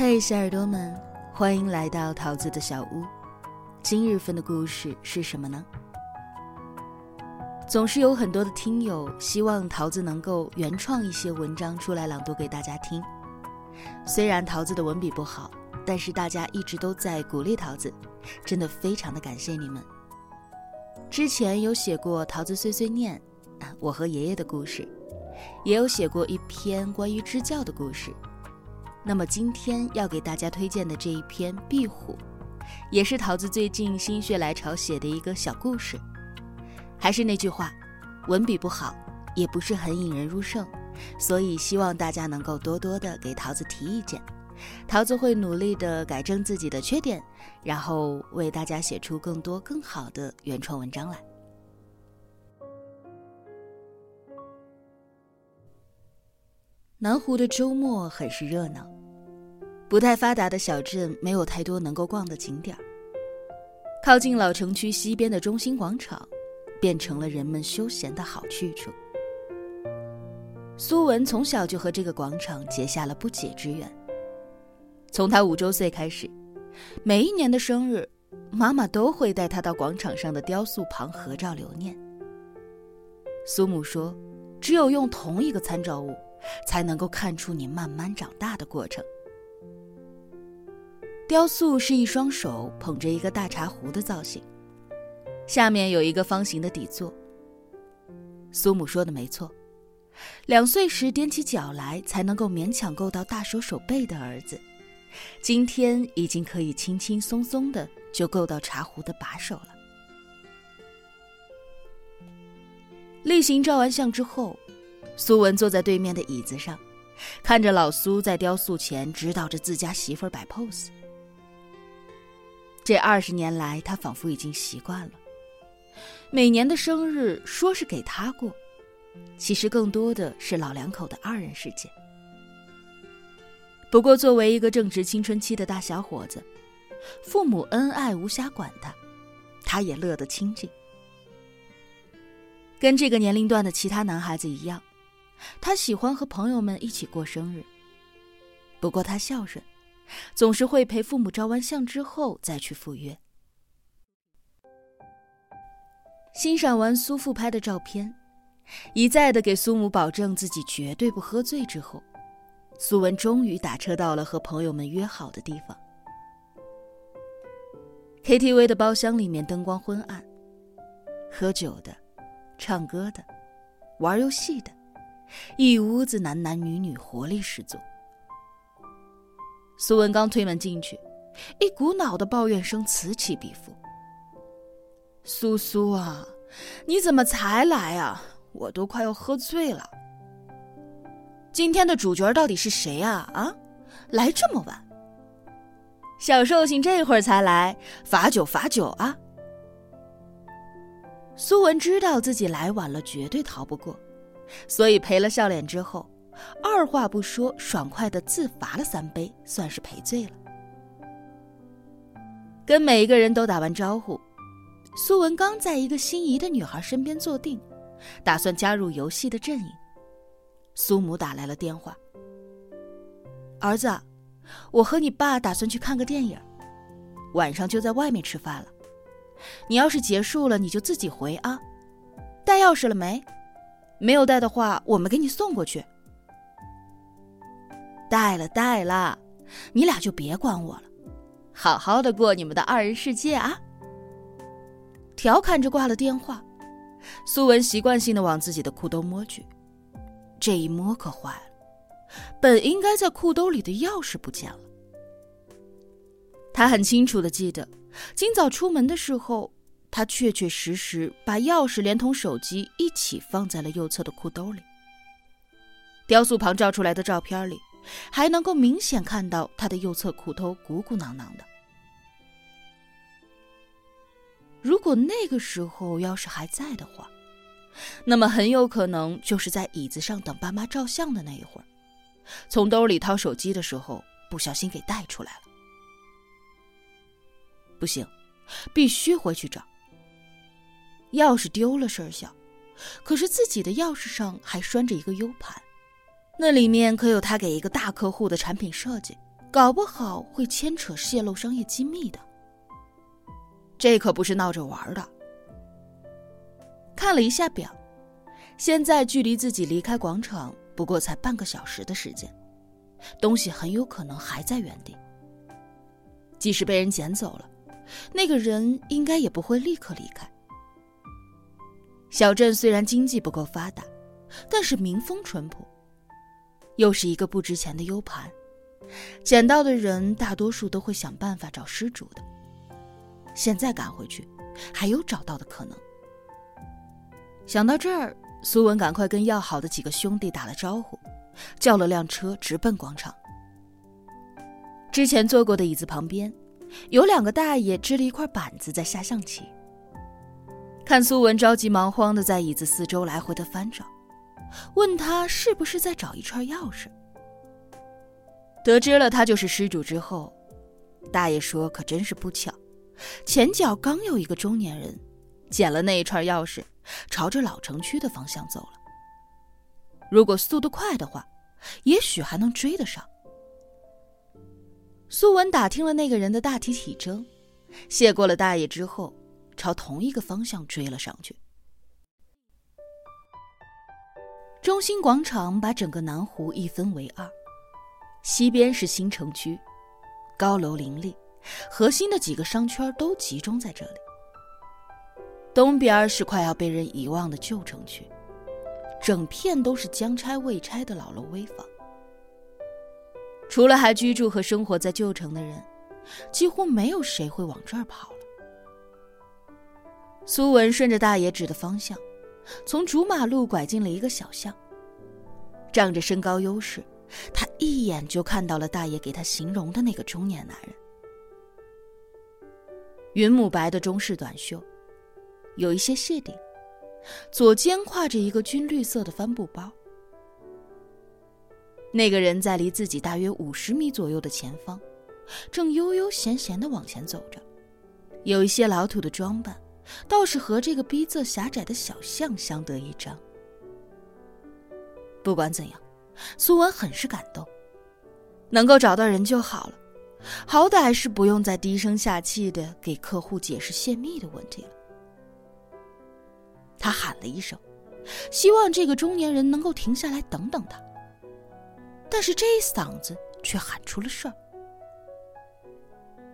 嘿，小耳朵们，欢迎来到桃子的小屋。今日份的故事是什么呢？总是有很多的听友希望桃子能够原创一些文章出来朗读给大家听。虽然桃子的文笔不好，但是大家一直都在鼓励桃子，真的非常的感谢你们。之前有写过桃子碎碎念，我和爷爷的故事，也有写过一篇关于支教的故事。那么今天要给大家推荐的这一篇《壁虎》，也是桃子最近心血来潮写的一个小故事。还是那句话，文笔不好，也不是很引人入胜，所以希望大家能够多多的给桃子提意见，桃子会努力的改正自己的缺点，然后为大家写出更多更好的原创文章来。南湖的周末很是热闹，不太发达的小镇没有太多能够逛的景点儿。靠近老城区西边的中心广场，变成了人们休闲的好去处。苏文从小就和这个广场结下了不解之缘。从他五周岁开始，每一年的生日，妈妈都会带他到广场上的雕塑旁合照留念。苏母说：“只有用同一个参照物。”才能够看出你慢慢长大的过程。雕塑是一双手捧着一个大茶壶的造型，下面有一个方形的底座。苏母说的没错，两岁时踮起脚来才能够勉强够到大手手背的儿子，今天已经可以轻轻松松的就够到茶壶的把手了。例行照完相之后。苏文坐在对面的椅子上，看着老苏在雕塑前指导着自家媳妇儿摆 pose。这二十年来，他仿佛已经习惯了。每年的生日说是给他过，其实更多的是老两口的二人世界。不过，作为一个正值青春期的大小伙子，父母恩爱无暇管他，他也乐得清静。跟这个年龄段的其他男孩子一样。他喜欢和朋友们一起过生日，不过他孝顺，总是会陪父母照完相之后再去赴约。欣赏完苏父拍的照片，一再的给苏母保证自己绝对不喝醉之后，苏文终于打车到了和朋友们约好的地方。KTV 的包厢里面灯光昏暗，喝酒的、唱歌的、玩游戏的。一屋子男男女女，活力十足。苏文刚推门进去，一股脑的抱怨声此起彼伏：“苏苏啊，你怎么才来啊？我都快要喝醉了。今天的主角到底是谁啊？啊，来这么晚？小寿星这会儿才来，罚酒罚酒啊！”苏文知道自己来晚了，绝对逃不过。所以赔了笑脸之后，二话不说，爽快的自罚了三杯，算是赔罪了。跟每一个人都打完招呼，苏文刚在一个心仪的女孩身边坐定，打算加入游戏的阵营。苏母打来了电话：“儿子，我和你爸打算去看个电影，晚上就在外面吃饭了。你要是结束了，你就自己回啊。带钥匙了没？”没有带的话，我们给你送过去。带了，带了，你俩就别管我了，好好的过你们的二人世界啊！调侃着挂了电话，苏文习惯性的往自己的裤兜摸去，这一摸可坏了，本应该在裤兜里的钥匙不见了。他很清楚的记得，今早出门的时候。他确确实实把钥匙连同手机一起放在了右侧的裤兜里。雕塑旁照出来的照片里，还能够明显看到他的右侧裤兜鼓鼓囊囊的。如果那个时候要是还在的话，那么很有可能就是在椅子上等爸妈照相的那一会儿，从兜里掏手机的时候不小心给带出来了。不行，必须回去找。钥匙丢了事儿小，可是自己的钥匙上还拴着一个 U 盘，那里面可有他给一个大客户的产品设计，搞不好会牵扯泄露商业机密的。这可不是闹着玩的。看了一下表，现在距离自己离开广场不过才半个小时的时间，东西很有可能还在原地。即使被人捡走了，那个人应该也不会立刻离开。小镇虽然经济不够发达，但是民风淳朴。又是一个不值钱的 U 盘，捡到的人大多数都会想办法找失主的。现在赶回去，还有找到的可能。想到这儿，苏文赶快跟要好的几个兄弟打了招呼，叫了辆车直奔广场。之前坐过的椅子旁边，有两个大爷支了一块板子在下象棋。看苏文着急忙慌的在椅子四周来回的翻找。问他是不是在找一串钥匙？得知了他就是失主之后，大爷说：“可真是不巧，前脚刚有一个中年人捡了那一串钥匙，朝着老城区的方向走了。如果速度快的话，也许还能追得上。”苏文打听了那个人的大体体征，谢过了大爷之后，朝同一个方向追了上去。中心广场把整个南湖一分为二，西边是新城区，高楼林立，核心的几个商圈都集中在这里。东边是快要被人遗忘的旧城区，整片都是将拆未拆的老楼危房。除了还居住和生活在旧城的人，几乎没有谁会往这儿跑了。苏文顺着大爷指的方向。从主马路拐进了一个小巷。仗着身高优势，他一眼就看到了大爷给他形容的那个中年男人。云母白的中式短袖，有一些谢顶，左肩挎着一个军绿色的帆布包。那个人在离自己大约五十米左右的前方，正悠悠闲闲的往前走着，有一些老土的装扮。倒是和这个逼仄狭窄的小巷相得益彰。不管怎样，苏文很是感动，能够找到人就好了，好歹是不用再低声下气的给客户解释泄密的问题了。他喊了一声，希望这个中年人能够停下来等等他，但是这一嗓子却喊出了事儿。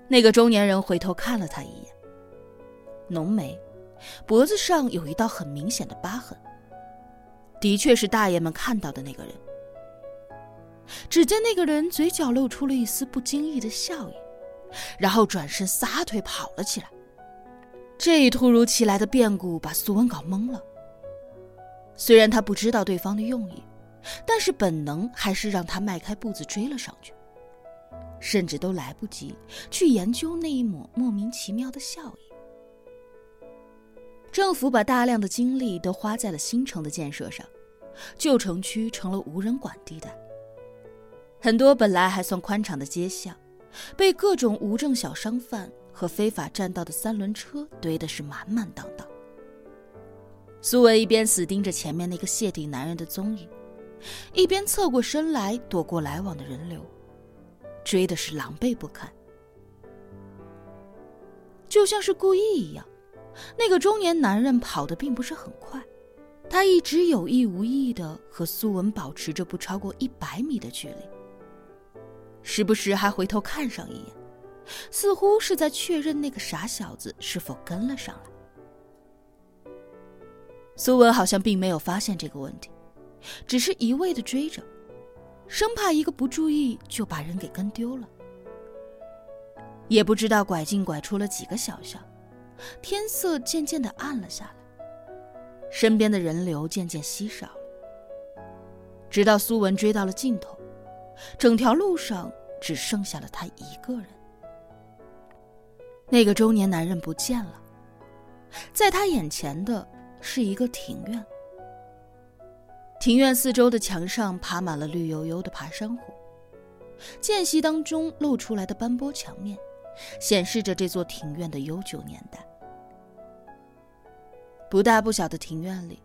那个中年人回头看了他一眼。浓眉，脖子上有一道很明显的疤痕，的确是大爷们看到的那个人。只见那个人嘴角露出了一丝不经意的笑意，然后转身撒腿跑了起来。这一突如其来的变故把苏文搞懵了。虽然他不知道对方的用意，但是本能还是让他迈开步子追了上去，甚至都来不及去研究那一抹莫名其妙的笑意。政府把大量的精力都花在了新城的建设上，旧城区成了无人管地带。很多本来还算宽敞的街巷，被各种无证小商贩和非法占道的三轮车堆的是满满当当。苏文一边死盯着前面那个谢顶男人的踪影，一边侧过身来躲过来往的人流，追的是狼狈不堪，就像是故意一样。那个中年男人跑得并不是很快，他一直有意无意的和苏文保持着不超过一百米的距离，时不时还回头看上一眼，似乎是在确认那个傻小子是否跟了上来。苏文好像并没有发现这个问题，只是一味的追着，生怕一个不注意就把人给跟丢了。也不知道拐进拐出了几个小巷。天色渐渐的暗了下来，身边的人流渐渐稀少了。直到苏文追到了尽头，整条路上只剩下了他一个人。那个中年男人不见了，在他眼前的是一个庭院。庭院四周的墙上爬满了绿油油的爬山虎，间隙当中露出来的斑驳墙面。显示着这座庭院的悠久年代。不大不小的庭院里，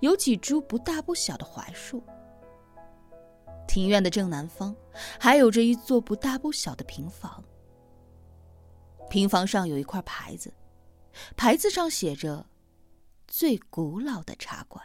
有几株不大不小的槐树。庭院的正南方，还有着一座不大不小的平房。平房上有一块牌子，牌子上写着“最古老的茶馆”。